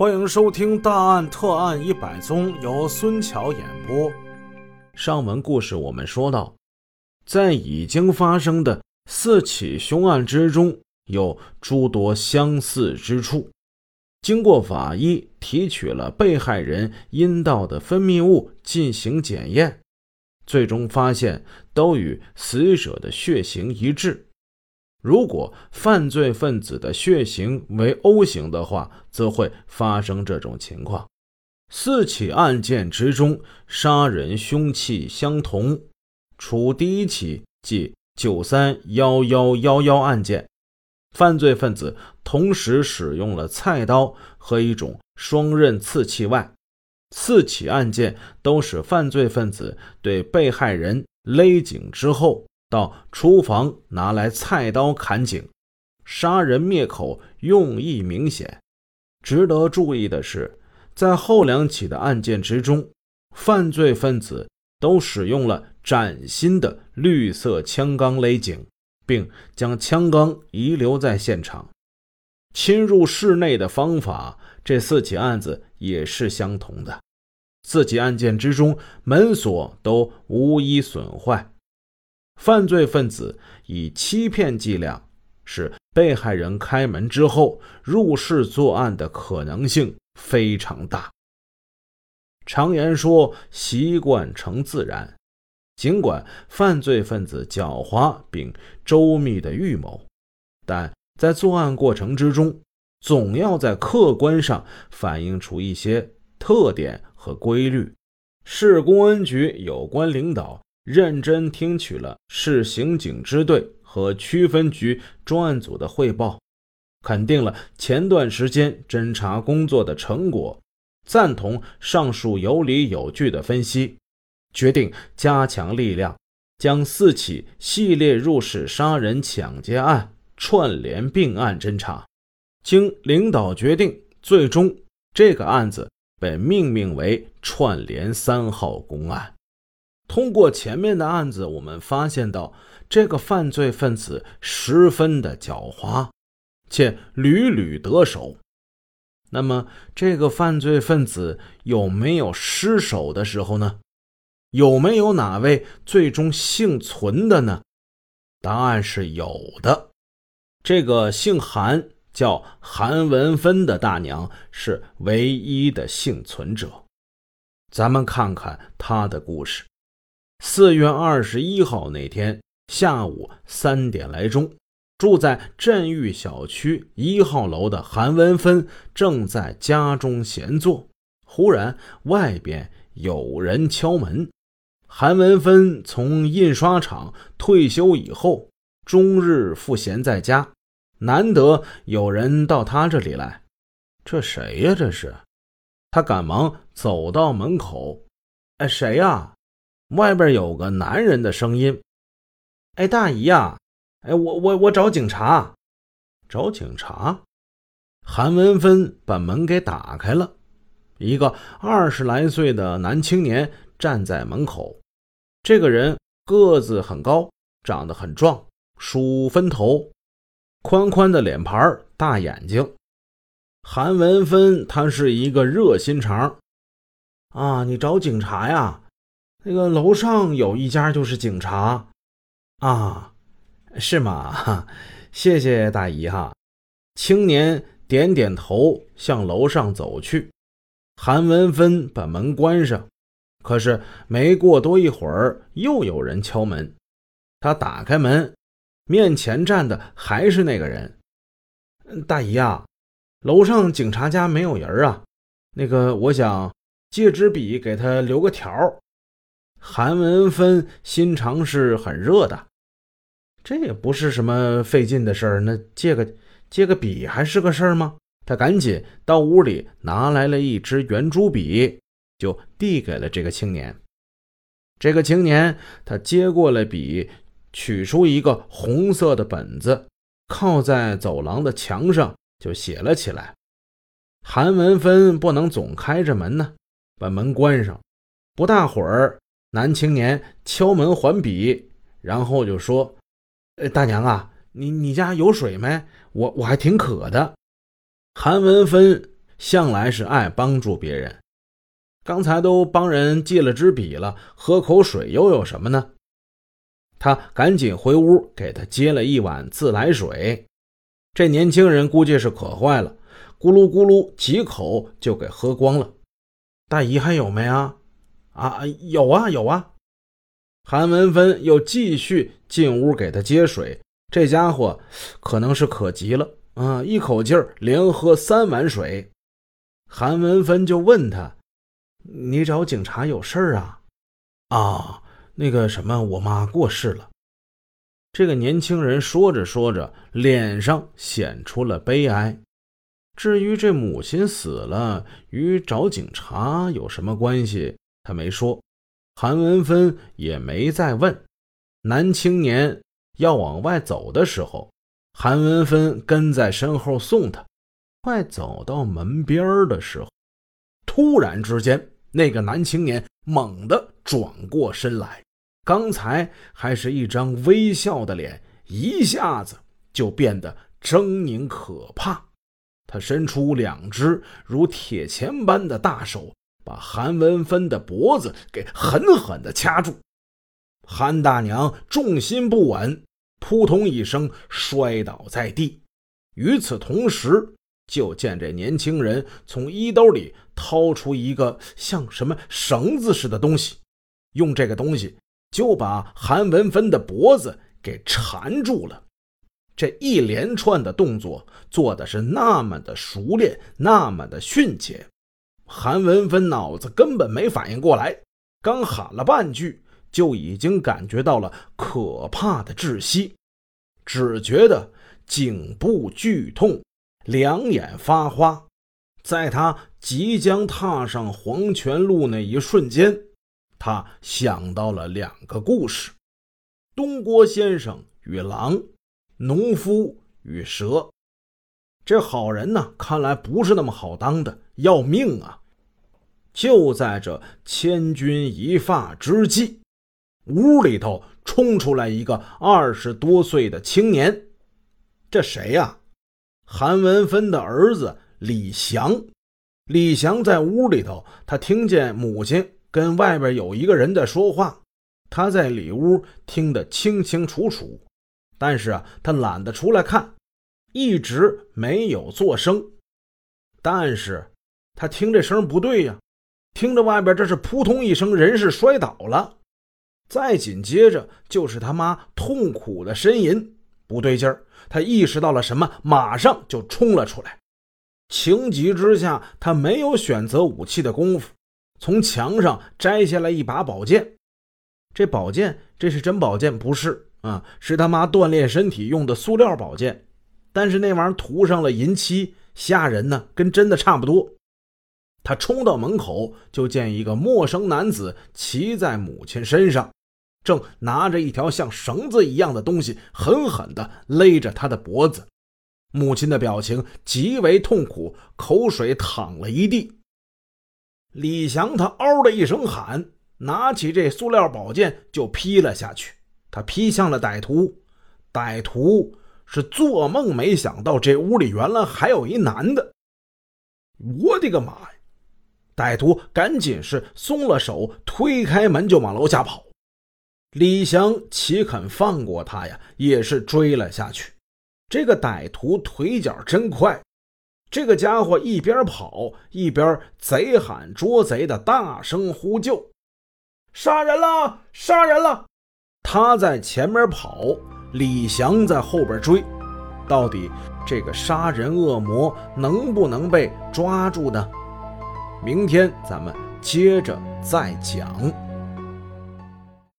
欢迎收听《大案特案一百宗》，由孙桥演播。上文故事我们说到，在已经发生的四起凶案之中，有诸多相似之处。经过法医提取了被害人阴道的分泌物进行检验，最终发现都与死者的血型一致。如果犯罪分子的血型为 O 型的话，则会发生这种情况。四起案件之中，杀人凶器相同，除第一起即九三幺幺幺幺案件，犯罪分子同时使用了菜刀和一种双刃刺器外，四起案件都是犯罪分子对被害人勒颈之后。到厨房拿来菜刀砍颈，杀人灭口用意明显。值得注意的是，在后两起的案件之中，犯罪分子都使用了崭新的绿色枪杆勒颈，并将枪杆遗留在现场。侵入室内的方法，这四起案子也是相同的。四起案件之中，门锁都无一损坏。犯罪分子以欺骗伎俩，使被害人开门之后入室作案的可能性非常大。常言说“习惯成自然”，尽管犯罪分子狡猾并周密的预谋，但在作案过程之中，总要在客观上反映出一些特点和规律。市公安局有关领导。认真听取了市刑警支队和区分局专案组的汇报，肯定了前段时间侦查工作的成果，赞同上述有理有据的分析，决定加强力量，将四起系列入室杀人抢劫案串联并案侦查。经领导决定，最终这个案子被命名为“串联三号公案”。通过前面的案子，我们发现到这个犯罪分子十分的狡猾，且屡屡得手。那么，这个犯罪分子有没有失手的时候呢？有没有哪位最终幸存的呢？答案是有的。这个姓韩叫韩文芬的大娘是唯一的幸存者。咱们看看她的故事。四月二十一号那天下午三点来钟，住在镇域小区一号楼的韩文芬正在家中闲坐，忽然外边有人敲门。韩文芬从印刷厂退休以后，终日赋闲在家，难得有人到他这里来。这谁呀？这是？他赶忙走到门口。哎，谁呀？外边有个男人的声音：“哎，大姨呀，哎，我我我找警察，找警察。”韩文芬把门给打开了，一个二十来岁的男青年站在门口。这个人个子很高，长得很壮，梳分头，宽宽的脸盘，大眼睛。韩文芬他是一个热心肠啊，你找警察呀？那个楼上有一家就是警察，啊，是吗？谢谢大姨哈。青年点点头，向楼上走去。韩文芬把门关上，可是没过多一会儿，又有人敲门。他打开门，面前站的还是那个人。大姨呀，楼上警察家没有人啊。那个，我想借支笔给他留个条韩文芬心肠是很热的，这也不是什么费劲的事儿。那借个借个笔还是个事儿吗？他赶紧到屋里拿来了一支圆珠笔，就递给了这个青年。这个青年他接过了笔，取出一个红色的本子，靠在走廊的墙上就写了起来。韩文芬不能总开着门呢，把门关上。不大会儿。男青年敲门还笔，然后就说：“呃，大娘啊，你你家有水没？我我还挺渴的。”韩文芬向来是爱帮助别人。刚才都帮人借了支笔了，喝口水又有什么呢？他赶紧回屋给他接了一碗自来水。这年轻人估计是渴坏了，咕噜咕噜几口就给喝光了。大姨还有没啊？啊，有啊有啊。韩文芬又继续进屋给他接水。这家伙可能是渴急了啊，一口气连喝三碗水。韩文芬就问他。你找警察有事儿啊？啊，那个什么，我妈过世了。这个年轻人说着说着，脸上显出了悲哀。至于这母亲死了与找警察有什么关系，他没说。韩文芬也没再问。男青年要往外走的时候，韩文芬跟在身后送他。快走到门边的时候。突然之间，那个男青年猛地转过身来，刚才还是一张微笑的脸，一下子就变得狰狞可怕。他伸出两只如铁钳般的大手，把韩文芬的脖子给狠狠地掐住。韩大娘重心不稳，扑通一声摔倒在地。与此同时，就见这年轻人从衣兜里掏出一个像什么绳子似的东西，用这个东西就把韩文芬的脖子给缠住了。这一连串的动作做的是那么的熟练，那么的迅捷，韩文芬脑子根本没反应过来，刚喊了半句，就已经感觉到了可怕的窒息，只觉得颈部剧痛。两眼发花，在他即将踏上黄泉路那一瞬间，他想到了两个故事：东郭先生与狼，农夫与蛇。这好人呢，看来不是那么好当的，要命啊！就在这千钧一发之际，屋里头冲出来一个二十多岁的青年，这谁呀？韩文芬的儿子李祥，李祥在屋里头，他听见母亲跟外边有一个人在说话，他在里屋听得清清楚楚，但是啊，他懒得出来看，一直没有做声。但是他听这声不对呀，听着外边这是扑通一声，人是摔倒了，再紧接着就是他妈痛苦的呻吟。不对劲儿，他意识到了什么，马上就冲了出来。情急之下，他没有选择武器的功夫，从墙上摘下来一把宝剑。这宝剑，这是真宝剑？不是啊，是他妈锻炼身体用的塑料宝剑。但是那玩意儿涂上了银漆，吓人呢，跟真的差不多。他冲到门口，就见一个陌生男子骑在母亲身上。正拿着一条像绳子一样的东西，狠狠地勒着他的脖子。母亲的表情极为痛苦，口水淌了一地。李翔他嗷的一声喊，拿起这塑料宝剑就劈了下去。他劈向了歹徒，歹徒是做梦没想到这屋里原来还有一男的。我的个妈！歹徒赶紧是松了手，推开门就往楼下跑。李祥岂肯放过他呀？也是追了下去。这个歹徒腿脚真快，这个家伙一边跑一边贼喊捉贼的大声呼救：“杀人了！杀人了！”他在前面跑，李祥在后边追。到底这个杀人恶魔能不能被抓住呢？明天咱们接着再讲。